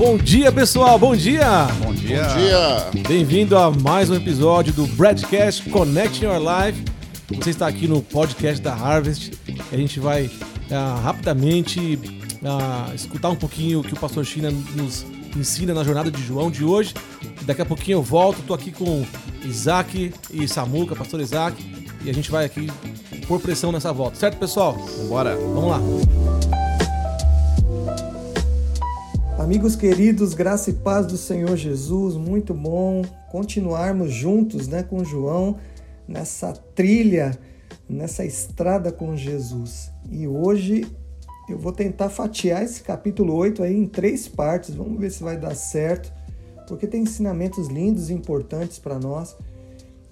Bom dia, pessoal. Bom dia. Bom dia. Bom dia. Bem-vindo a mais um episódio do Broadcast Connect Your Life. Você está aqui no podcast da Harvest. A gente vai ah, rapidamente ah, escutar um pouquinho o que o pastor China nos ensina na jornada de João de hoje. Daqui a pouquinho eu volto. Estou aqui com Isaac e Samuca, pastor Isaac. E a gente vai aqui pôr pressão nessa volta. Certo, pessoal? Bora. Vamos lá. Amigos queridos, graça e paz do Senhor Jesus, muito bom continuarmos juntos, né, com João nessa trilha, nessa estrada com Jesus. E hoje eu vou tentar fatiar esse capítulo 8 aí em três partes. Vamos ver se vai dar certo, porque tem ensinamentos lindos e importantes para nós.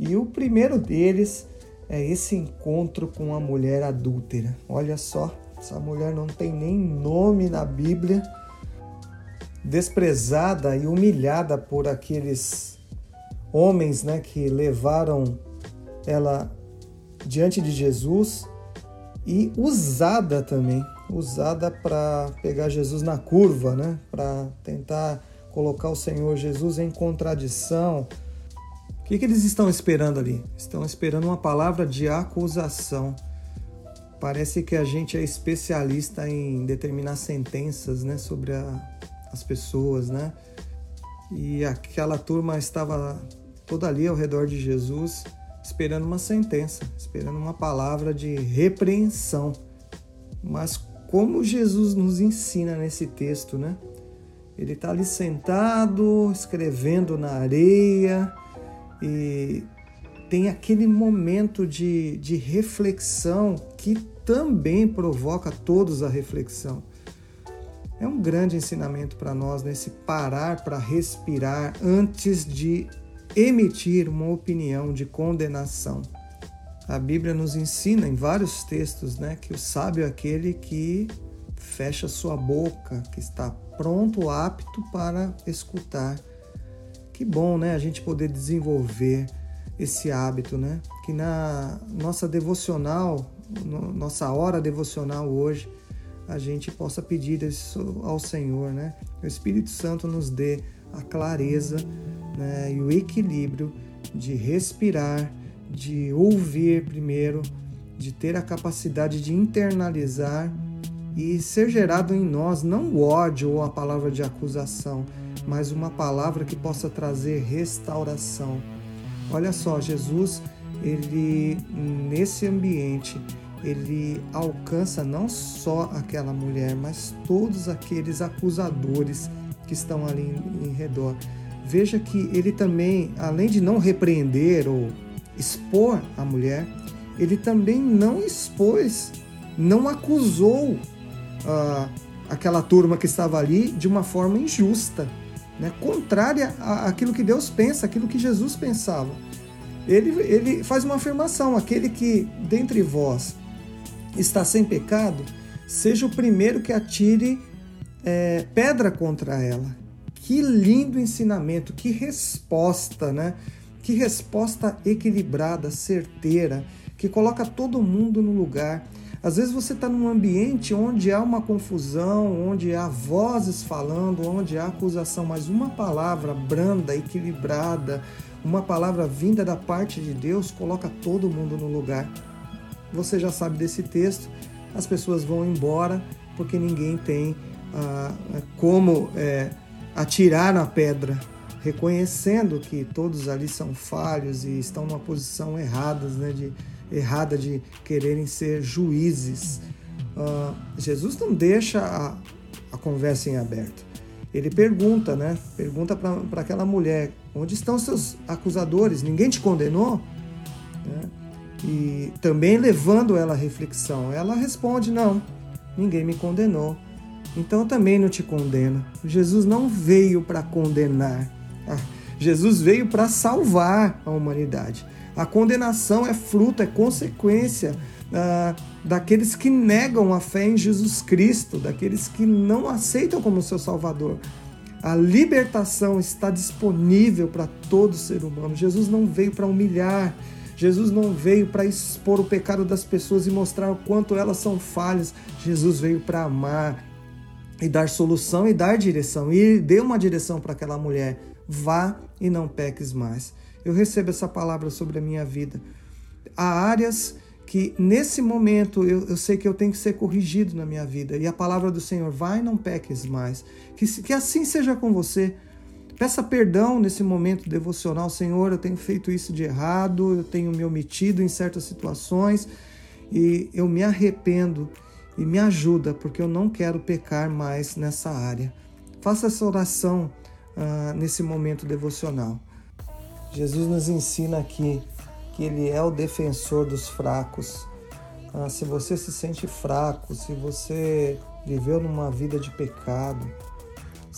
E o primeiro deles é esse encontro com a mulher adúltera. Olha só, essa mulher não tem nem nome na Bíblia desprezada e humilhada por aqueles homens né, que levaram ela diante de Jesus e usada também, usada para pegar Jesus na curva, né, para tentar colocar o Senhor Jesus em contradição. O que, que eles estão esperando ali? Estão esperando uma palavra de acusação. Parece que a gente é especialista em determinar sentenças né, sobre a, as pessoas, né? E aquela turma estava toda ali ao redor de Jesus, esperando uma sentença, esperando uma palavra de repreensão. Mas como Jesus nos ensina nesse texto, né? Ele está ali sentado, escrevendo na areia e tem aquele momento de, de reflexão que também provoca todos a reflexão. É um grande ensinamento para nós nesse parar para respirar antes de emitir uma opinião de condenação. A Bíblia nos ensina em vários textos né, que o sábio é aquele que fecha sua boca, que está pronto, apto para escutar. Que bom, né, a gente poder desenvolver esse hábito, né? Que na nossa devocional, nossa hora devocional hoje, a gente possa pedir isso ao Senhor, né? O Espírito Santo nos dê a clareza né, e o equilíbrio de respirar, de ouvir primeiro, de ter a capacidade de internalizar e ser gerado em nós não o ódio ou a palavra de acusação, mas uma palavra que possa trazer restauração. Olha só, Jesus, ele nesse ambiente, ele alcança não só aquela mulher, mas todos aqueles acusadores que estão ali em, em redor. Veja que ele também, além de não repreender ou expor a mulher, ele também não expôs, não acusou uh, aquela turma que estava ali de uma forma injusta, né? contrária àquilo que Deus pensa, aquilo que Jesus pensava. Ele, ele faz uma afirmação: aquele que dentre vós está sem pecado, seja o primeiro que atire é, pedra contra ela. Que lindo ensinamento, que resposta, né? Que resposta equilibrada, certeira, que coloca todo mundo no lugar. Às vezes você está num ambiente onde há uma confusão, onde há vozes falando, onde há acusação, mas uma palavra branda, equilibrada, uma palavra vinda da parte de Deus coloca todo mundo no lugar. Você já sabe desse texto, as pessoas vão embora porque ninguém tem ah, como é, atirar na pedra, reconhecendo que todos ali são falhos e estão numa posição errada, né, de, errada de quererem ser juízes. Ah, Jesus não deixa a, a conversa em aberto. Ele pergunta, né? Pergunta para aquela mulher: onde estão seus acusadores? Ninguém te condenou? E também levando ela à reflexão. Ela responde: Não, ninguém me condenou, então eu também não te condeno. Jesus não veio para condenar, ah, Jesus veio para salvar a humanidade. A condenação é fruto, é consequência ah, daqueles que negam a fé em Jesus Cristo, daqueles que não aceitam como seu Salvador. A libertação está disponível para todo ser humano. Jesus não veio para humilhar, Jesus não veio para expor o pecado das pessoas e mostrar o quanto elas são falhas. Jesus veio para amar. e dar solução e dar direção. E dê uma direção para aquela mulher. Vá e não peques mais. Eu recebo essa palavra sobre a minha vida. Há áreas que nesse momento eu, eu, sei que eu tenho que ser corrigido na minha vida. E a palavra do Senhor, vai não peques mais. Que, que assim seja com você. Peça perdão nesse momento devocional, Senhor. Eu tenho feito isso de errado, eu tenho me omitido em certas situações e eu me arrependo e me ajuda, porque eu não quero pecar mais nessa área. Faça essa oração uh, nesse momento devocional. Jesus nos ensina aqui que Ele é o defensor dos fracos. Uh, se você se sente fraco, se você viveu numa vida de pecado,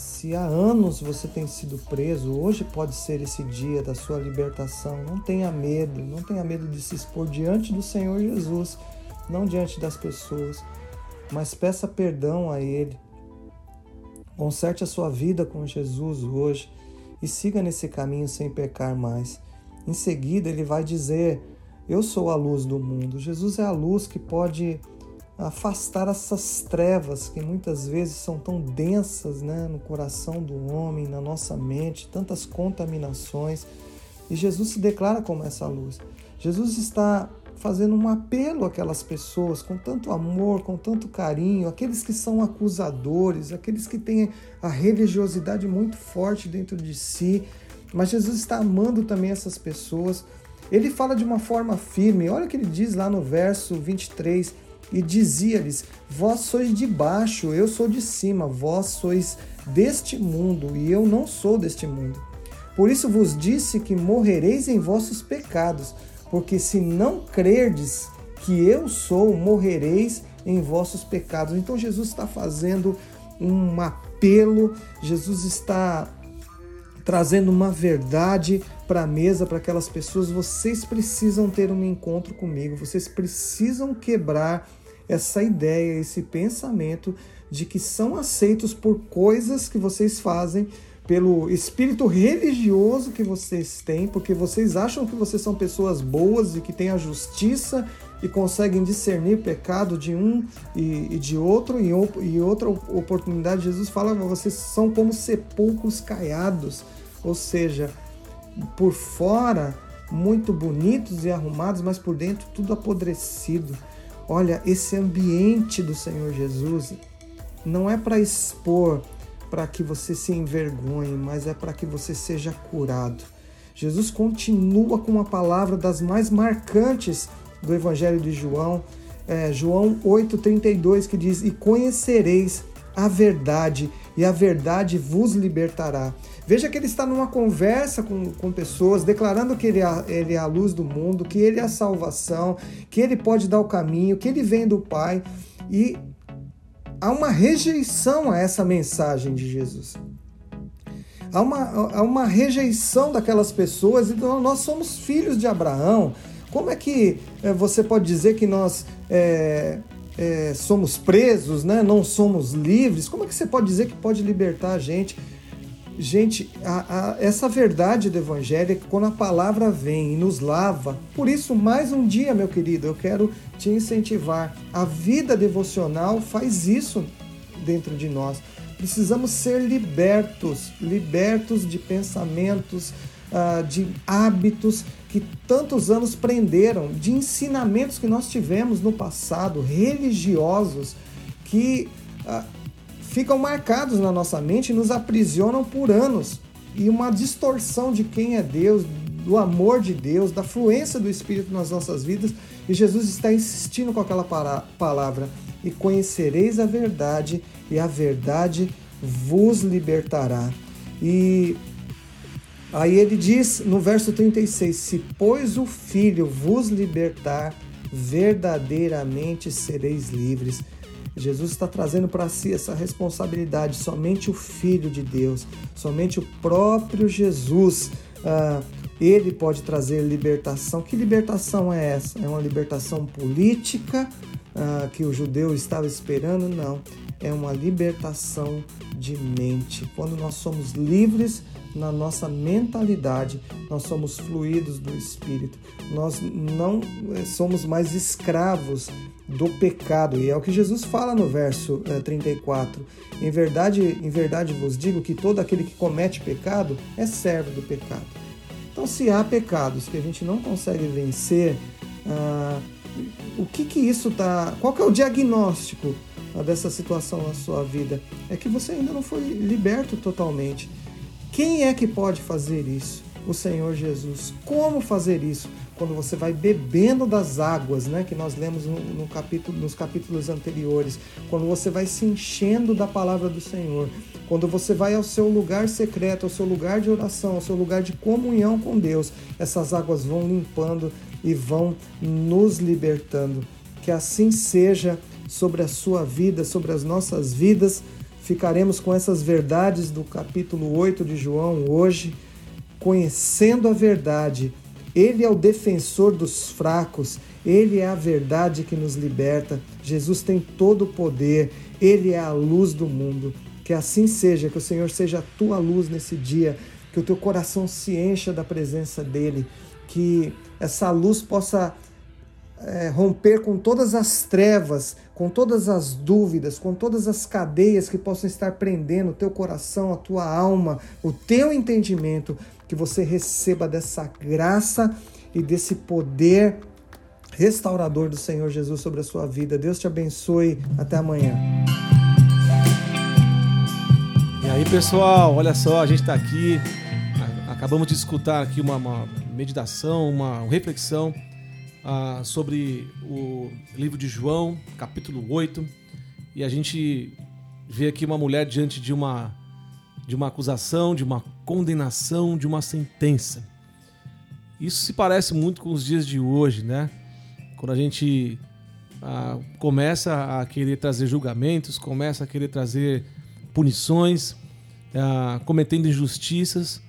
se há anos você tem sido preso, hoje pode ser esse dia da sua libertação. Não tenha medo, não tenha medo de se expor diante do Senhor Jesus, não diante das pessoas mas peça perdão a Ele. Conserte a sua vida com Jesus hoje e siga nesse caminho sem pecar mais. Em seguida, ele vai dizer: Eu sou a luz do mundo. Jesus é a luz que pode afastar essas trevas que muitas vezes são tão densas né, no coração do homem, na nossa mente, tantas contaminações. E Jesus se declara como essa luz. Jesus está fazendo um apelo àquelas pessoas com tanto amor, com tanto carinho, aqueles que são acusadores, aqueles que têm a religiosidade muito forte dentro de si, mas Jesus está amando também essas pessoas. Ele fala de uma forma firme, olha o que ele diz lá no verso 23, e dizia-lhes: Vós sois de baixo, eu sou de cima, vós sois deste mundo, e eu não sou deste mundo. Por isso vos disse que morrereis em vossos pecados porque se não crerdes que eu sou, morrereis em vossos pecados. Então Jesus está fazendo um apelo, Jesus está trazendo uma verdade para a mesa para aquelas pessoas. Vocês precisam ter um encontro comigo, vocês precisam quebrar essa ideia, esse pensamento de que são aceitos por coisas que vocês fazem pelo espírito religioso que vocês têm, porque vocês acham que vocês são pessoas boas e que têm a justiça e conseguem discernir pecado de um e, e de outro, e, e outra oportunidade, Jesus fala que vocês são como sepulcros caiados, ou seja, por fora muito bonitos e arrumados, mas por dentro tudo apodrecido. Olha, esse ambiente do Senhor Jesus não é para expor para que você se envergonhe, mas é para que você seja curado. Jesus continua com uma palavra das mais marcantes do Evangelho de João, é, João 8,32, que diz: E conhecereis a verdade, e a verdade vos libertará. Veja que ele está numa conversa com, com pessoas, declarando que ele é, ele é a luz do mundo, que ele é a salvação, que ele pode dar o caminho, que ele vem do Pai. E há uma rejeição a essa mensagem de Jesus. Há uma, há uma rejeição daquelas pessoas, e nós somos filhos de Abraão. Como é que é, você pode dizer que nós é, é, somos presos, né? não somos livres? Como é que você pode dizer que pode libertar a gente? Gente, a, a, essa verdade do Evangelho é que quando a palavra vem e nos lava, por isso, mais um dia, meu querido, eu quero te incentivar. A vida devocional faz isso dentro de nós. Precisamos ser libertos libertos de pensamentos, uh, de hábitos que tantos anos prenderam, de ensinamentos que nós tivemos no passado, religiosos, que. Uh, ficam marcados na nossa mente e nos aprisionam por anos. E uma distorção de quem é Deus, do amor de Deus, da fluência do Espírito nas nossas vidas. E Jesus está insistindo com aquela palavra: e conhecereis a verdade, e a verdade vos libertará. E aí ele diz no verso 36: Se, pois, o Filho vos libertar, verdadeiramente sereis livres. Jesus está trazendo para si essa responsabilidade. Somente o Filho de Deus, somente o próprio Jesus, uh, ele pode trazer libertação. Que libertação é essa? É uma libertação política uh, que o judeu estava esperando? Não. É uma libertação de mente. Quando nós somos livres na nossa mentalidade, nós somos fluidos do Espírito. Nós não eh, somos mais escravos do pecado. E é o que Jesus fala no verso 34. Eh, em verdade, em verdade vos digo que todo aquele que comete pecado é servo do pecado. Então, se há pecados que a gente não consegue vencer, ah, o que que isso tá? Qual que é o diagnóstico dessa situação na sua vida? É que você ainda não foi liberto totalmente. Quem é que pode fazer isso? O Senhor Jesus. Como fazer isso? Quando você vai bebendo das águas, né, que nós lemos no, no capítulo, nos capítulos anteriores, quando você vai se enchendo da palavra do Senhor, quando você vai ao seu lugar secreto, ao seu lugar de oração, ao seu lugar de comunhão com Deus, essas águas vão limpando e vão nos libertando. Que assim seja sobre a sua vida, sobre as nossas vidas. Ficaremos com essas verdades do capítulo 8 de João hoje, conhecendo a verdade. Ele é o defensor dos fracos, ele é a verdade que nos liberta. Jesus tem todo o poder, ele é a luz do mundo. Que assim seja, que o Senhor seja a tua luz nesse dia, que o teu coração se encha da presença dele, que essa luz possa é, romper com todas as trevas, com todas as dúvidas, com todas as cadeias que possam estar prendendo o teu coração, a tua alma, o teu entendimento, que você receba dessa graça e desse poder restaurador do Senhor Jesus sobre a sua vida. Deus te abençoe. Até amanhã. E aí, pessoal, olha só, a gente está aqui. Acabamos de escutar aqui uma, uma meditação, uma reflexão uh, sobre o livro de João, capítulo 8, e a gente vê aqui uma mulher diante de uma, de uma acusação, de uma condenação, de uma sentença. Isso se parece muito com os dias de hoje, né? Quando a gente uh, começa a querer trazer julgamentos, começa a querer trazer punições, uh, cometendo injustiças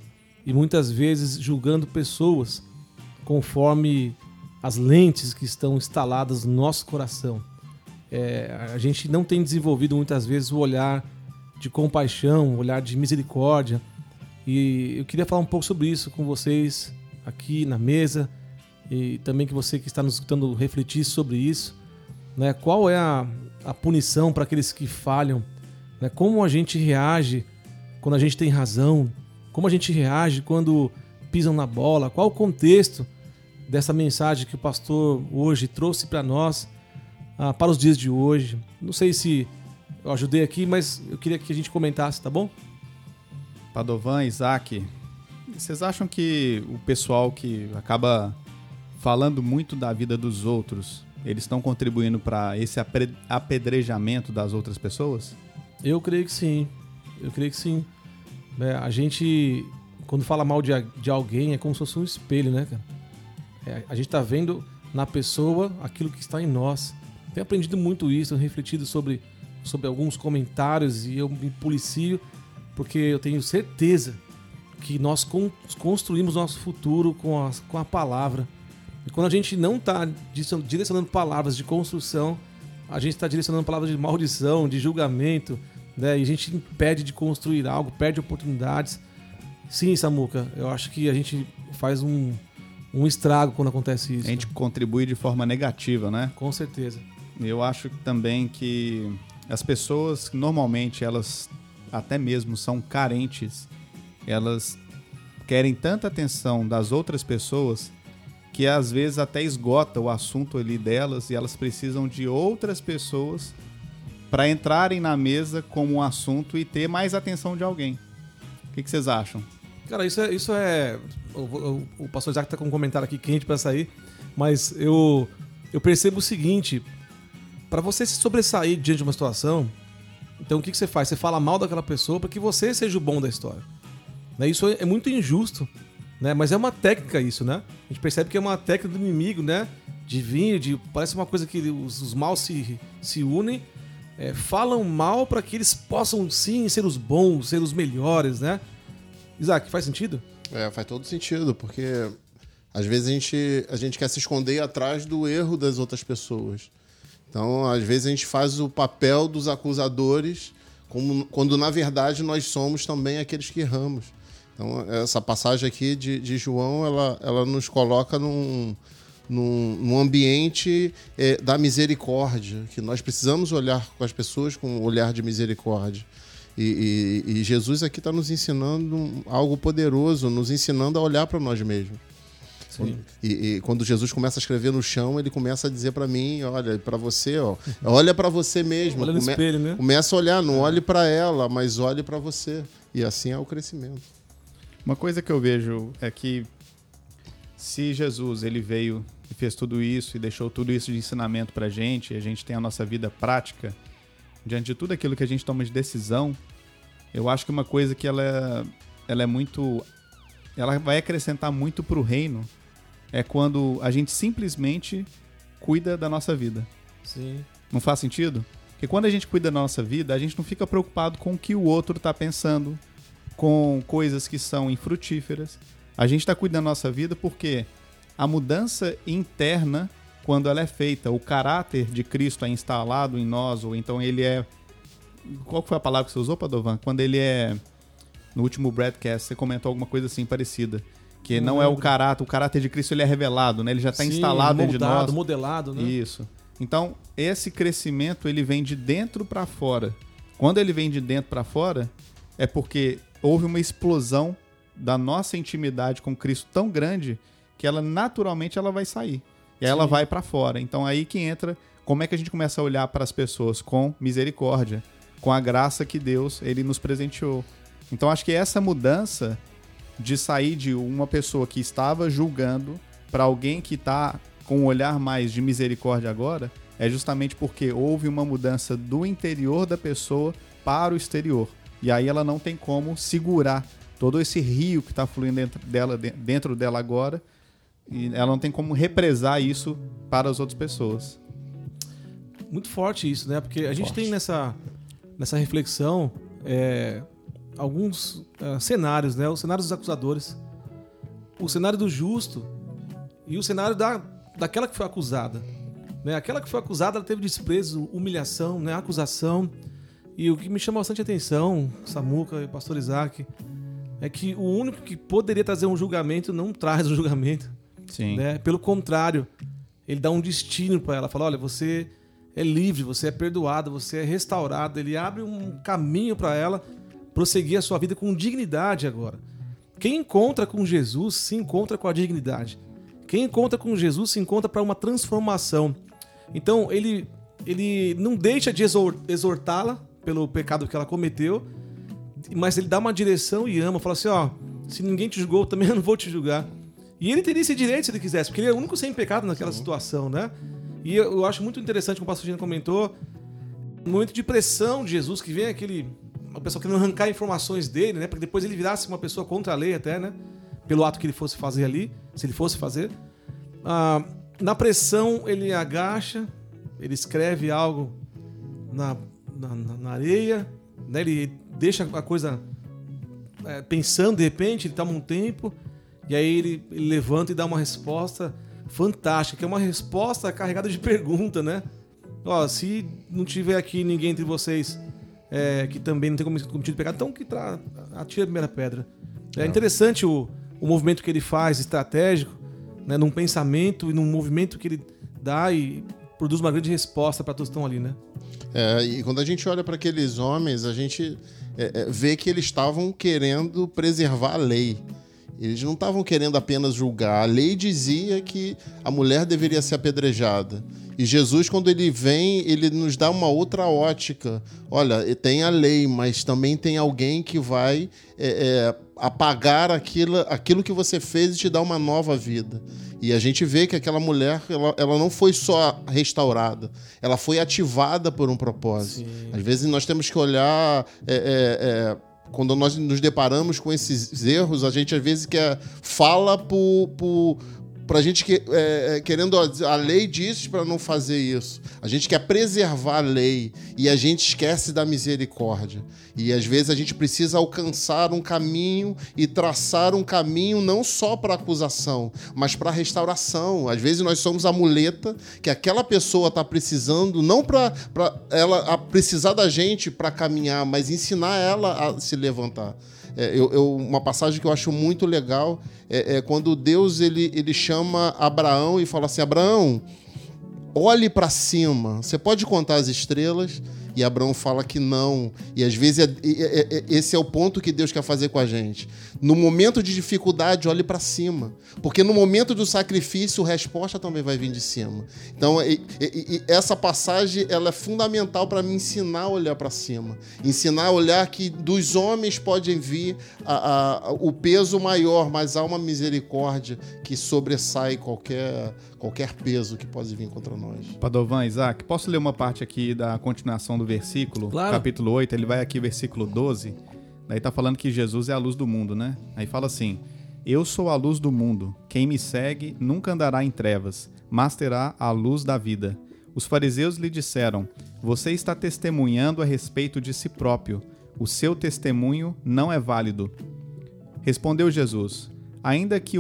e muitas vezes julgando pessoas conforme as lentes que estão instaladas no nosso coração. É, a gente não tem desenvolvido muitas vezes o olhar de compaixão, o olhar de misericórdia. E eu queria falar um pouco sobre isso com vocês aqui na mesa e também que você que está nos escutando refletir sobre isso. Né? Qual é a, a punição para aqueles que falham? Né? Como a gente reage quando a gente tem razão? Como a gente reage quando pisam na bola? Qual o contexto? Dessa mensagem que o pastor hoje trouxe para nós, ah, para os dias de hoje. Não sei se eu ajudei aqui, mas eu queria que a gente comentasse, tá bom? Padovan, Isaac, vocês acham que o pessoal que acaba falando muito da vida dos outros, eles estão contribuindo para esse apedrejamento das outras pessoas? Eu creio que sim. Eu creio que sim. É, a gente, quando fala mal de, de alguém, é como se fosse um espelho, né, cara? É, a gente está vendo na pessoa aquilo que está em nós. Tenho aprendido muito isso, refletido sobre, sobre alguns comentários e eu me policio porque eu tenho certeza que nós construímos nosso futuro com a, com a palavra. E quando a gente não está direcionando palavras de construção, a gente está direcionando palavras de maldição, de julgamento, né? e a gente impede de construir algo, perde oportunidades. Sim, Samuca, eu acho que a gente faz um, um estrago quando acontece isso. A gente contribui de forma negativa, né? Com certeza. Eu acho também que as pessoas, normalmente, elas até mesmo são carentes, elas querem tanta atenção das outras pessoas que às vezes até esgota o assunto ali delas e elas precisam de outras pessoas para entrarem na mesa como um assunto e ter mais atenção de alguém. O que, que vocês acham? Cara, isso é. Isso é o, o, o pastor Isaac tá com um comentário aqui quente para sair, mas eu, eu percebo o seguinte: para você se sobressair diante de uma situação, então o que, que você faz? Você fala mal daquela pessoa para que você seja o bom da história. Né? Isso é muito injusto, né? mas é uma técnica isso, né? A gente percebe que é uma técnica do inimigo, né? De vir, de, parece uma coisa que os, os maus se, se unem, é, falam mal para que eles possam sim ser os bons, ser os melhores, né? Isaac, faz sentido? É, faz todo sentido, porque às vezes a gente, a gente quer se esconder atrás do erro das outras pessoas. Então, às vezes a gente faz o papel dos acusadores, como, quando na verdade nós somos também aqueles que erramos. Então, essa passagem aqui de, de João, ela, ela nos coloca num, num, num ambiente é, da misericórdia, que nós precisamos olhar com as pessoas com um olhar de misericórdia. E, e, e Jesus aqui está nos ensinando algo poderoso, nos ensinando a olhar para nós mesmos. E, e, quando Jesus começa a escrever no chão, ele começa a dizer para mim, olha, para você, ó, olha para você mesmo. Olha no Come, espelho, né? Começa a olhar, não olhe para ela, mas olhe para você. E assim é o crescimento. Uma coisa que eu vejo é que se Jesus ele veio e fez tudo isso e deixou tudo isso de ensinamento para gente, e a gente tem a nossa vida prática diante de tudo aquilo que a gente toma de decisão, eu acho que uma coisa que ela é, ela é muito ela vai acrescentar muito para o reino é quando a gente simplesmente cuida da nossa vida. Sim. Não faz sentido? Porque quando a gente cuida da nossa vida, a gente não fica preocupado com o que o outro está pensando, com coisas que são infrutíferas. A gente está cuidando da nossa vida porque a mudança interna, quando ela é feita, o caráter de Cristo é instalado em nós, ou então ele é. Qual foi a palavra que você usou, Padovan? Quando ele é. No último broadcast, você comentou alguma coisa assim parecida. Que não, não é o caráter, o caráter de Cristo ele é revelado, né? Ele já está instalado moldado, dentro de nós. modelado, né? Isso. Então, esse crescimento ele vem de dentro para fora. Quando ele vem de dentro para fora, é porque houve uma explosão da nossa intimidade com Cristo tão grande que ela naturalmente ela vai sair. E ela vai para fora. Então aí que entra como é que a gente começa a olhar para as pessoas com misericórdia, com a graça que Deus ele nos presenteou. Então acho que essa mudança de sair de uma pessoa que estava julgando para alguém que está com um olhar mais de misericórdia agora, é justamente porque houve uma mudança do interior da pessoa para o exterior. E aí ela não tem como segurar todo esse rio que está fluindo dentro dela, dentro dela agora, e ela não tem como represar isso para as outras pessoas. Muito forte isso, né? Porque a gente tem nessa, nessa reflexão é, alguns uh, cenários, né? Os cenários dos acusadores, o cenário do justo e o cenário da, daquela que foi acusada. Né? Aquela que foi acusada, ela teve desprezo, humilhação, né? acusação. E o que me chama bastante atenção, Samuca e Pastor Isaac, é que o único que poderia trazer um julgamento não traz o um julgamento. Sim. Né? Pelo contrário, ele dá um destino para ela. Fala: olha, você é livre, você é perdoado, você é restaurado. Ele abre um caminho para ela prosseguir a sua vida com dignidade agora. Quem encontra com Jesus se encontra com a dignidade. Quem encontra com Jesus se encontra para uma transformação. Então, ele, ele não deixa de exortá-la pelo pecado que ela cometeu, mas ele dá uma direção e ama. Fala assim: ó, se ninguém te julgou, também eu não vou te julgar. E ele teria esse direito se ele quisesse, porque ele é o único sem pecado naquela situação, né? E eu, eu acho muito interessante, como o pastor Gino comentou, no momento de pressão de Jesus, que vem aquele uma pessoa querendo arrancar informações dele, né? Para depois ele virasse uma pessoa contra a lei até, né? Pelo ato que ele fosse fazer ali, se ele fosse fazer. Ah, na pressão, ele agacha, ele escreve algo na, na, na areia, né? Ele deixa a coisa é, pensando, de repente, ele toma um tempo, e aí ele, ele levanta e dá uma resposta fantástica, que é uma resposta carregada de pergunta, né? Ó, se não tiver aqui ninguém entre vocês é, que também não tem cometido pecado, então que tra... atira a primeira pedra. É interessante o, o movimento que ele faz, estratégico, né, num pensamento e num movimento que ele dá e produz uma grande resposta para todos que estão ali, né? É, e quando a gente olha para aqueles homens, a gente é, é, vê que eles estavam querendo preservar a lei. Eles não estavam querendo apenas julgar. A lei dizia que a mulher deveria ser apedrejada. E Jesus, quando ele vem, ele nos dá uma outra ótica. Olha, tem a lei, mas também tem alguém que vai é, é, apagar aquilo, aquilo que você fez e te dar uma nova vida. E a gente vê que aquela mulher, ela, ela não foi só restaurada, ela foi ativada por um propósito. Sim. Às vezes nós temos que olhar. É, é, é quando nós nos deparamos com esses erros, a gente às vezes quer fala por, por, para a gente que, é, é, querendo a lei diz para não fazer isso. A gente quer preservar a lei e a gente esquece da misericórdia. E às vezes a gente precisa alcançar um caminho e traçar um caminho não só para acusação, mas para restauração. Às vezes nós somos a muleta que aquela pessoa está precisando, não para ela precisar da gente para caminhar, mas ensinar ela a se levantar. É, eu, eu, uma passagem que eu acho muito legal é, é quando Deus ele, ele chama Abraão e fala assim: Abraão, olhe para cima. Você pode contar as estrelas? E Abraão fala que não. E às vezes é, é, é, esse é o ponto que Deus quer fazer com a gente. No momento de dificuldade, olhe para cima. Porque no momento do sacrifício, a resposta também vai vir de cima. Então, essa passagem ela é fundamental para me ensinar a olhar para cima. Ensinar a olhar que dos homens pode vir a, a, o peso maior, mas há uma misericórdia que sobressai qualquer, qualquer peso que pode vir contra nós. Padovan, Isaac, posso ler uma parte aqui da continuação do versículo? Claro. Capítulo 8, ele vai aqui, versículo 12. Daí tá falando que Jesus é a luz do mundo, né? Aí fala assim: Eu sou a luz do mundo. Quem me segue nunca andará em trevas, mas terá a luz da vida. Os fariseus lhe disseram: Você está testemunhando a respeito de si próprio. O seu testemunho não é válido. Respondeu Jesus: Ainda que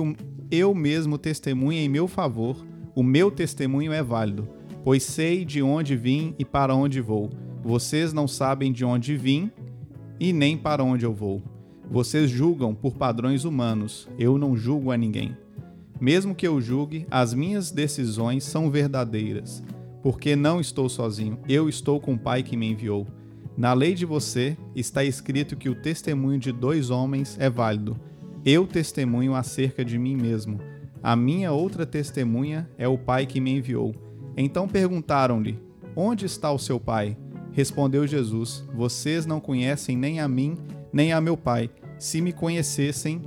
eu mesmo testemunhe em meu favor, o meu testemunho é válido, pois sei de onde vim e para onde vou. Vocês não sabem de onde vim e nem para onde eu vou. Vocês julgam por padrões humanos, eu não julgo a ninguém. Mesmo que eu julgue, as minhas decisões são verdadeiras, porque não estou sozinho, eu estou com o Pai que me enviou. Na lei de você está escrito que o testemunho de dois homens é válido. Eu testemunho acerca de mim mesmo. A minha outra testemunha é o Pai que me enviou. Então perguntaram-lhe: Onde está o seu Pai? Respondeu Jesus: Vocês não conhecem nem a mim, nem a meu Pai. Se me conhecessem,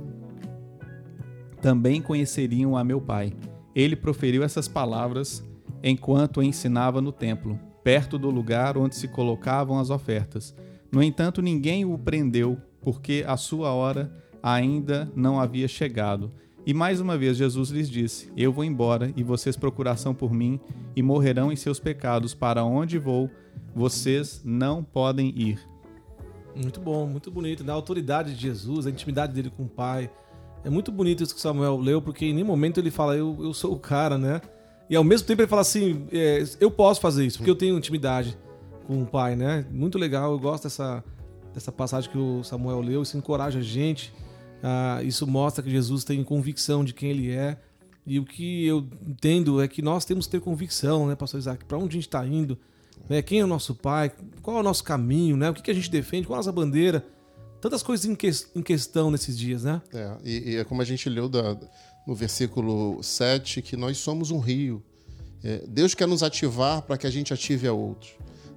também conheceriam a meu Pai. Ele proferiu essas palavras enquanto ensinava no templo, perto do lugar onde se colocavam as ofertas. No entanto, ninguém o prendeu, porque a sua hora ainda não havia chegado. E mais uma vez Jesus lhes disse: Eu vou embora, e vocês procuração por mim, e morrerão em seus pecados. Para onde vou, vocês não podem ir. Muito bom, muito bonito. Da autoridade de Jesus, a intimidade dele com o Pai. É muito bonito isso que Samuel leu, porque em nenhum momento ele fala, eu, eu sou o cara, né? E ao mesmo tempo ele fala assim, é, eu posso fazer isso, porque eu tenho intimidade com o Pai, né? Muito legal, eu gosto dessa, dessa passagem que o Samuel leu, isso encoraja a gente. Ah, isso mostra que Jesus tem convicção de quem ele é. E o que eu entendo é que nós temos que ter convicção, né, pastor Isaac, para onde a gente está indo, né? Quem é o nosso pai? Qual é o nosso caminho? Né? O que, que a gente defende? Qual é a nossa bandeira? Tantas coisas em, que, em questão nesses dias, né? É, e, e, é como a gente leu da, no versículo 7, que nós somos um rio. É, Deus quer nos ativar para que a gente ative a outros.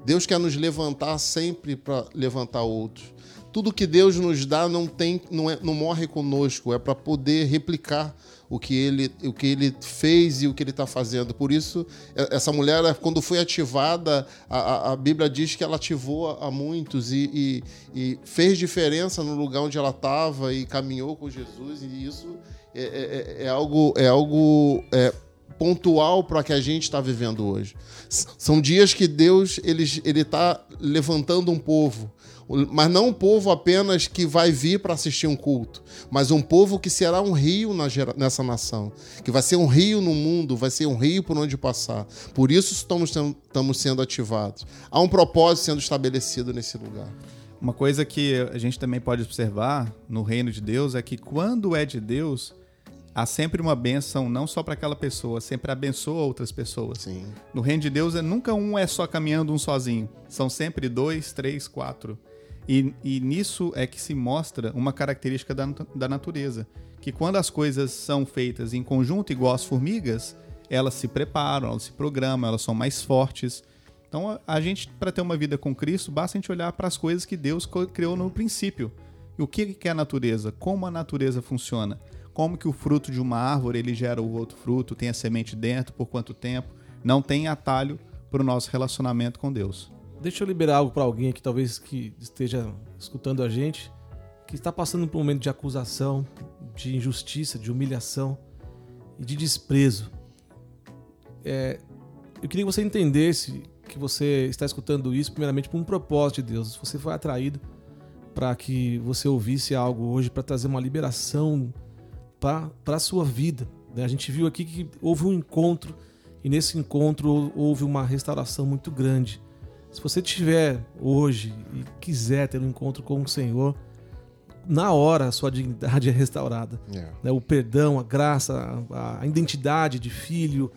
Deus quer nos levantar sempre para levantar outros. Tudo que Deus nos dá não tem, não, é, não morre conosco, é para poder replicar o que ele, o que ele fez e o que ele está fazendo. Por isso, é, essa mulher, quando foi ativada, a, a Bíblia diz que ela ativou a muitos e, e, e fez diferença no lugar onde ela estava e caminhou com Jesus. E isso é, é, é, é algo, é algo é, pontual para que a gente está vivendo hoje. São dias que Deus ele está levantando um povo mas não um povo apenas que vai vir para assistir um culto, mas um povo que será um rio nessa nação, que vai ser um rio no mundo, vai ser um rio por onde passar. Por isso estamos, estamos sendo ativados. Há um propósito sendo estabelecido nesse lugar. Uma coisa que a gente também pode observar no reino de Deus é que quando é de Deus, há sempre uma bênção, não só para aquela pessoa, sempre abençoa outras pessoas. Sim. No reino de Deus, é, nunca um é só caminhando um sozinho. São sempre dois, três, quatro. E, e nisso é que se mostra uma característica da, da natureza, que quando as coisas são feitas em conjunto, igual as formigas, elas se preparam, elas se programam, elas são mais fortes. Então, a gente, para ter uma vida com Cristo, basta a gente olhar para as coisas que Deus criou no princípio. E o que é a natureza? Como a natureza funciona? Como que o fruto de uma árvore ele gera o outro fruto, tem a semente dentro, por quanto tempo? Não tem atalho para o nosso relacionamento com Deus. Deixa eu liberar algo para alguém que talvez que esteja escutando a gente, que está passando por um momento de acusação, de injustiça, de humilhação e de desprezo. É, eu queria que você entendesse que você está escutando isso primeiramente por um propósito de Deus. Você foi atraído para que você ouvisse algo hoje para trazer uma liberação para a sua vida. Né? A gente viu aqui que houve um encontro e nesse encontro houve uma restauração muito grande. Se você tiver hoje e quiser ter um encontro com o Senhor, na hora a sua dignidade é restaurada. É. né? O perdão, a graça, a, a identidade de filho.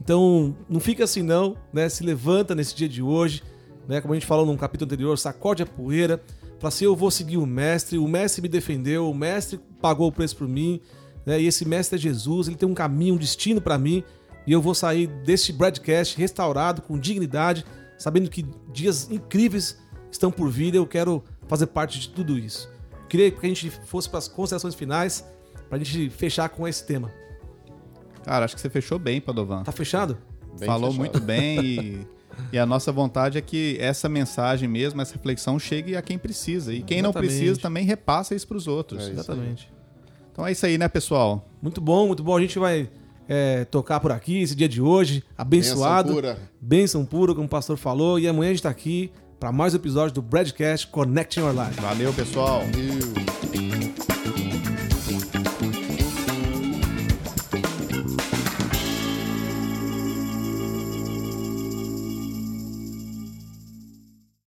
Então, não fica assim não, né? Se levanta nesse dia de hoje, né? Como a gente falou num capítulo anterior, sacode a poeira, fala assim, eu vou seguir o mestre, o mestre me defendeu, o mestre pagou o preço por mim, né? E esse mestre é Jesus, ele tem um caminho, um destino para mim, e eu vou sair deste broadcast restaurado, com dignidade, sabendo que dias incríveis estão por vir, eu quero fazer parte de tudo isso. Queria que a gente fosse para as considerações finais, para a gente fechar com esse tema. Cara, acho que você fechou bem, Padovan. Tá fechado? Bem Falou fechado. muito bem e, e a nossa vontade é que essa mensagem mesmo, essa reflexão chegue a quem precisa. E quem não Exatamente. precisa também repassa isso para os outros. É isso. Exatamente. Então é isso aí, né, pessoal? Muito bom, muito bom. A gente vai é, tocar por aqui esse dia de hoje, abençoado. Bênção pura. Bênção pura, como o pastor falou. E amanhã a gente tá aqui para mais um episódio do Broadcast Connecting Your Life. Valeu, pessoal. Valeu.